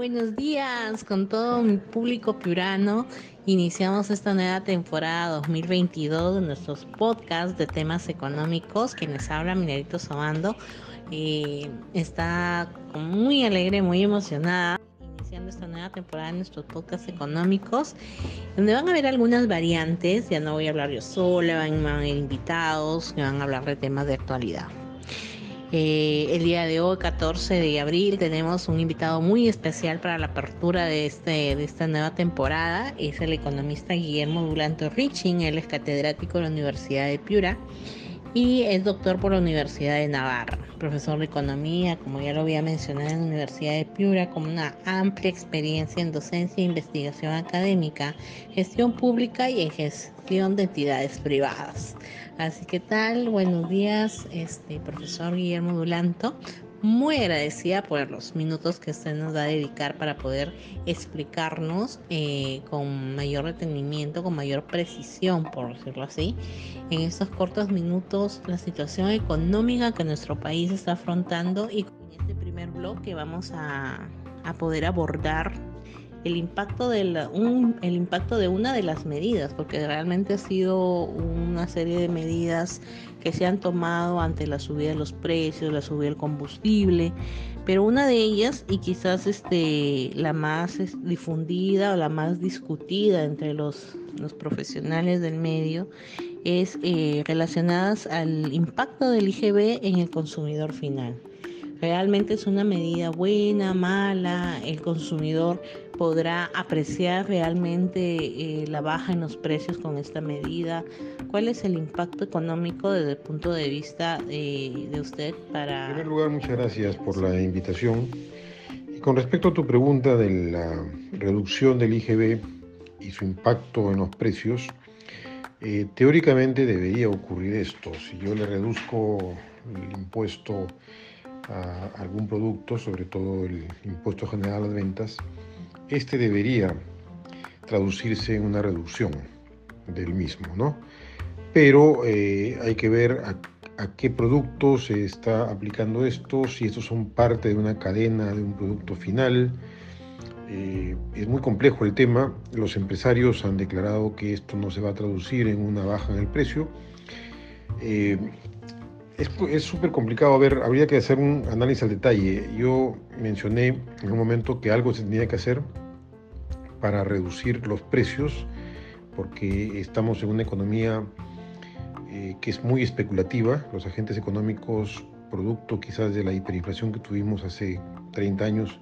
Buenos días con todo mi público piurano. Iniciamos esta nueva temporada 2022 de nuestros podcasts de temas económicos. Quienes habla Minerito Sobando. Eh, está muy alegre, muy emocionada iniciando esta nueva temporada de nuestros podcasts económicos, donde van a haber algunas variantes. Ya no voy a hablar yo sola, van a haber invitados que van a hablar de temas de actualidad. Eh, el día de hoy, 14 de abril, tenemos un invitado muy especial para la apertura de, este, de esta nueva temporada. Es el economista Guillermo Dulanto Riching. Él es catedrático de la Universidad de Piura y es doctor por la Universidad de Navarra, profesor de economía, como ya lo había mencionado en la Universidad de Piura, con una amplia experiencia en docencia e investigación académica, gestión pública y en gestión de entidades privadas. Así que tal, buenos días, este profesor Guillermo Dulanto muy agradecida por los minutos que usted nos va a dedicar para poder explicarnos eh, con mayor detenimiento, con mayor precisión, por decirlo así, en estos cortos minutos la situación económica que nuestro país está afrontando y en este primer bloque vamos a, a poder abordar el impacto, de el impacto de una de las medidas, porque realmente ha sido una serie de medidas que se han tomado ante la subida de los precios, la subida del combustible, pero una de ellas, y quizás este, la más difundida o la más discutida entre los, los profesionales del medio, es eh, relacionadas al impacto del IGB en el consumidor final. Realmente es una medida buena, mala, el consumidor podrá apreciar realmente eh, la baja en los precios con esta medida. ¿Cuál es el impacto económico desde el punto de vista eh, de usted para... En primer lugar, muchas gracias por la invitación. Y con respecto a tu pregunta de la reducción del IGB y su impacto en los precios, eh, teóricamente debería ocurrir esto. Si yo le reduzco el impuesto a algún producto, sobre todo el impuesto general a las ventas, este debería traducirse en una reducción del mismo, ¿no? Pero eh, hay que ver a, qué producto se está aplicando esto, si estos son parte de una cadena, de un producto final. Eh, es muy complejo el tema. Los empresarios han declarado que esto no se va a traducir en una baja en el precio. Eh, es súper complicado. A ver, habría que hacer un análisis al detalle. Yo mencioné en un momento que algo se tenía que hacer para reducir los precios, porque estamos en una economía eh, que es muy especulativa. Los agentes económicos, producto quizás de la hiperinflación que tuvimos hace 30 años,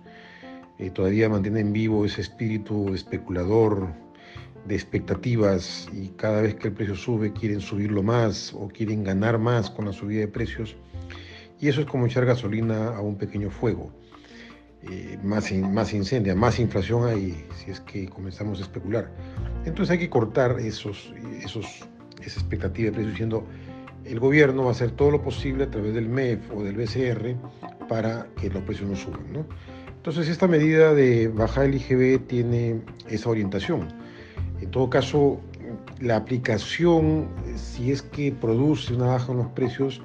eh, todavía mantienen vivo ese espíritu especulador, de expectativas y cada vez que el precio sube quieren subirlo más o quieren ganar más con la subida de precios. Y eso es como echar gasolina a un pequeño fuego. Más, más incendia, más inflación hay si es que comenzamos a especular. Entonces hay que cortar esos, esos, esa expectativa de precios diciendo el gobierno va a hacer todo lo posible a través del MEF o del BCR para que los precios no suban. ¿no? Entonces esta medida de bajar el IGB tiene esa orientación en todo caso, la aplicación, si es que produce una baja en los precios,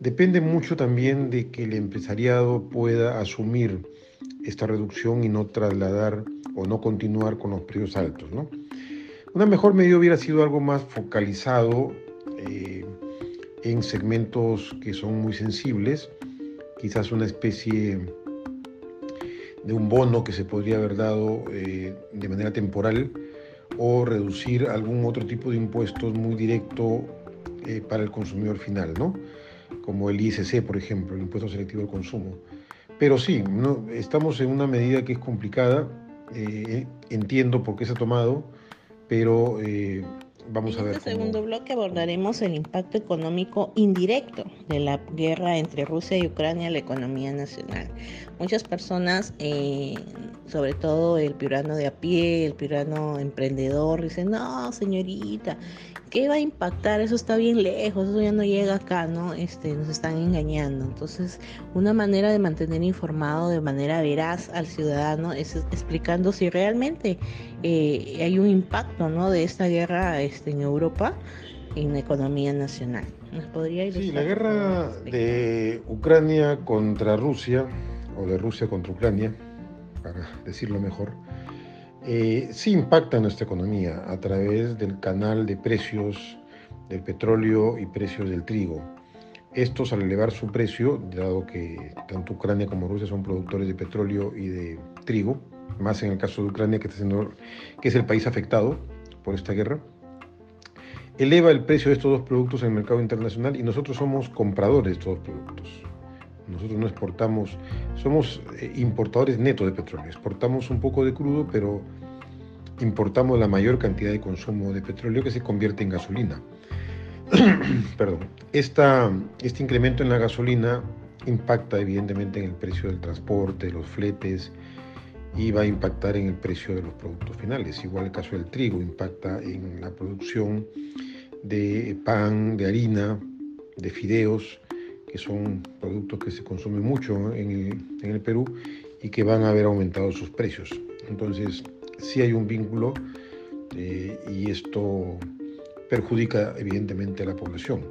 depende mucho también de que el empresariado pueda asumir esta reducción y no trasladar o no continuar con los precios altos. Una mejor medida hubiera sido algo más focalizado eh, en segmentos que son muy sensibles, quizás una especie de un bono que se podría haber dado eh, de manera temporal o reducir algún otro tipo de impuestos muy directo eh, para el consumidor final, ¿no? Como el ISC, por ejemplo, el impuesto selectivo al consumo. Pero sí, estamos en una medida que es complicada, eh, entiendo por qué se ha tomado, pero eh, vamos a ver. En este segundo bloque abordaremos el impacto económico indirecto de la guerra entre Rusia y Ucrania en la economía nacional. Muchas personas, eh, sobre todo el piurano de a pie, el piurano emprendedor, dicen, no, señorita, ¿qué va a impactar? Eso está bien lejos, eso ya no llega acá, ¿no? Este, nos están engañando. Entonces, una manera de mantener informado de manera veraz al ciudadano es explicando si realmente eh, hay un impacto, ¿no? De esta guerra este, en Europa en la economía nacional. ¿Nos podría Sí, la guerra de Ucrania contra Rusia, o de Rusia contra Ucrania, para decirlo mejor, eh, sí impacta en nuestra economía a través del canal de precios del petróleo y precios del trigo. Estos al elevar su precio, dado que tanto Ucrania como Rusia son productores de petróleo y de trigo, más en el caso de Ucrania que, está siendo, que es el país afectado por esta guerra, eleva el precio de estos dos productos en el mercado internacional y nosotros somos compradores de estos dos productos. Nosotros no exportamos, somos eh, importadores netos de petróleo. Exportamos un poco de crudo, pero importamos la mayor cantidad de consumo de petróleo que se convierte en gasolina. Perdón. Esta, este incremento en la gasolina impacta evidentemente en el precio del transporte, los fletes y va a impactar en el precio de los productos finales. Igual el caso del trigo impacta en la producción de pan, de harina, de fideos, que son productos que se consumen mucho en el, Perú y que van a haber aumentado sus precios. Entonces, sí hay un vínculo eh, y esto perjudica evidentemente a la población.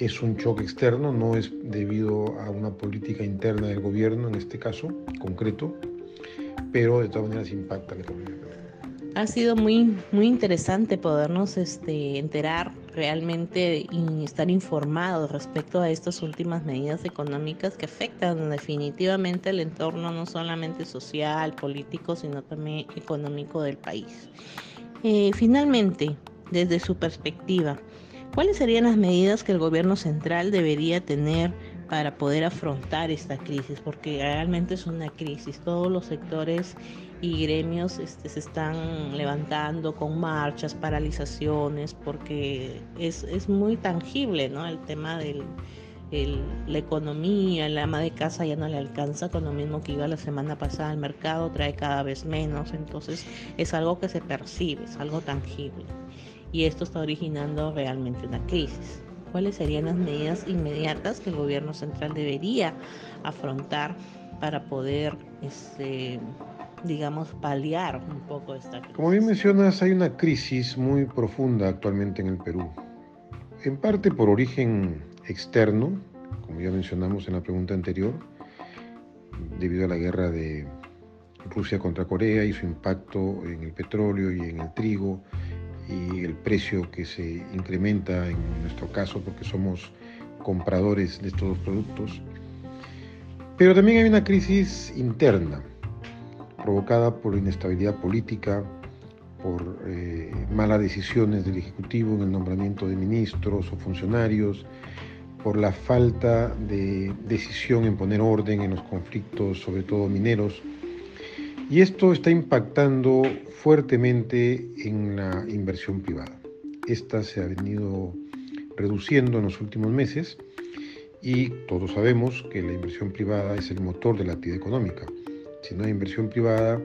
Es un choque externo, no es debido a una política interna del gobierno en este caso concreto, pero de todas maneras impacta la economía. Ha sido muy, muy interesante podernos este, enterar realmente y estar informados respecto a estas últimas medidas económicas que afectan definitivamente el entorno no solamente social, político, sino también económico del país. Eh, finalmente, desde su perspectiva, ¿cuáles serían las medidas que el gobierno central debería tener para poder afrontar esta crisis? Porque realmente es una crisis. Todos los sectores y gremios este, se están levantando con marchas, paralizaciones, porque es, es muy tangible ¿no? el tema de la economía, el ama de casa ya no le alcanza con lo mismo que iba la semana pasada al mercado, trae cada vez menos, entonces es algo que se percibe, es algo tangible y esto está originando realmente una crisis. ¿Cuáles serían las medidas inmediatas que el gobierno central debería afrontar para poder, este, digamos, paliar un poco esta crisis? Como bien mencionas, hay una crisis muy profunda actualmente en el Perú. En parte por origen externo, como ya mencionamos en la pregunta anterior, debido a la guerra de Rusia contra Corea y su impacto en el petróleo y en el trigo, y el precio que se incrementa en nuestro caso porque somos compradores de estos dos productos. Pero también hay una crisis interna provocada por inestabilidad política, por eh, malas decisiones del Ejecutivo en el nombramiento de ministros o funcionarios, por la falta de decisión en poner orden en los conflictos, sobre todo mineros, y esto está impactando fuertemente en la inversión privada. Esta se ha venido reduciendo en los últimos meses y todos sabemos que la inversión privada es el motor de la actividad económica. Si no hay inversión privada,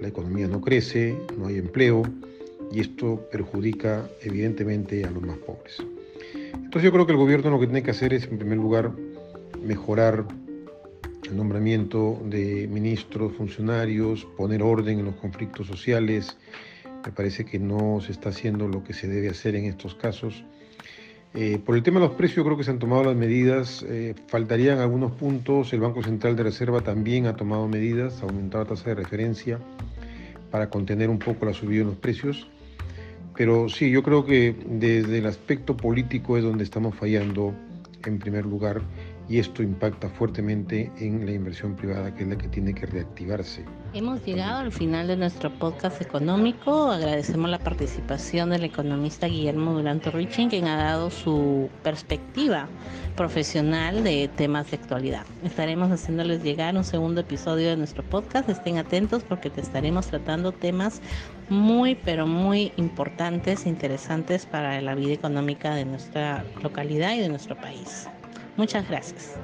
la economía no crece, no hay empleo y esto perjudica evidentemente a los más pobres. Entonces yo creo que el gobierno lo que tiene que hacer es en primer lugar mejorar el nombramiento de ministros, funcionarios, poner orden en los conflictos sociales. Me parece que no se está haciendo lo que se debe hacer en estos casos. Eh, por el tema de los precios creo que se han tomado las medidas, eh, faltarían algunos puntos, el Banco Central de Reserva también ha tomado medidas, ha aumentado la tasa de referencia para contener un poco la subida en los precios, pero sí, yo creo que desde el aspecto político es donde estamos fallando en primer lugar y esto impacta fuertemente en la inversión privada, que es la que tiene que reactivarse. Hemos llegado al final de nuestro podcast económico. Agradecemos la participación del economista Guillermo Duranto Richin, quien ha dado su perspectiva profesional de temas de actualidad. Estaremos haciéndoles llegar un segundo episodio de nuestro podcast. Estén atentos porque te estaremos tratando temas muy, pero muy importantes e interesantes para la vida económica de nuestra localidad y de nuestro país. Muchas gracias.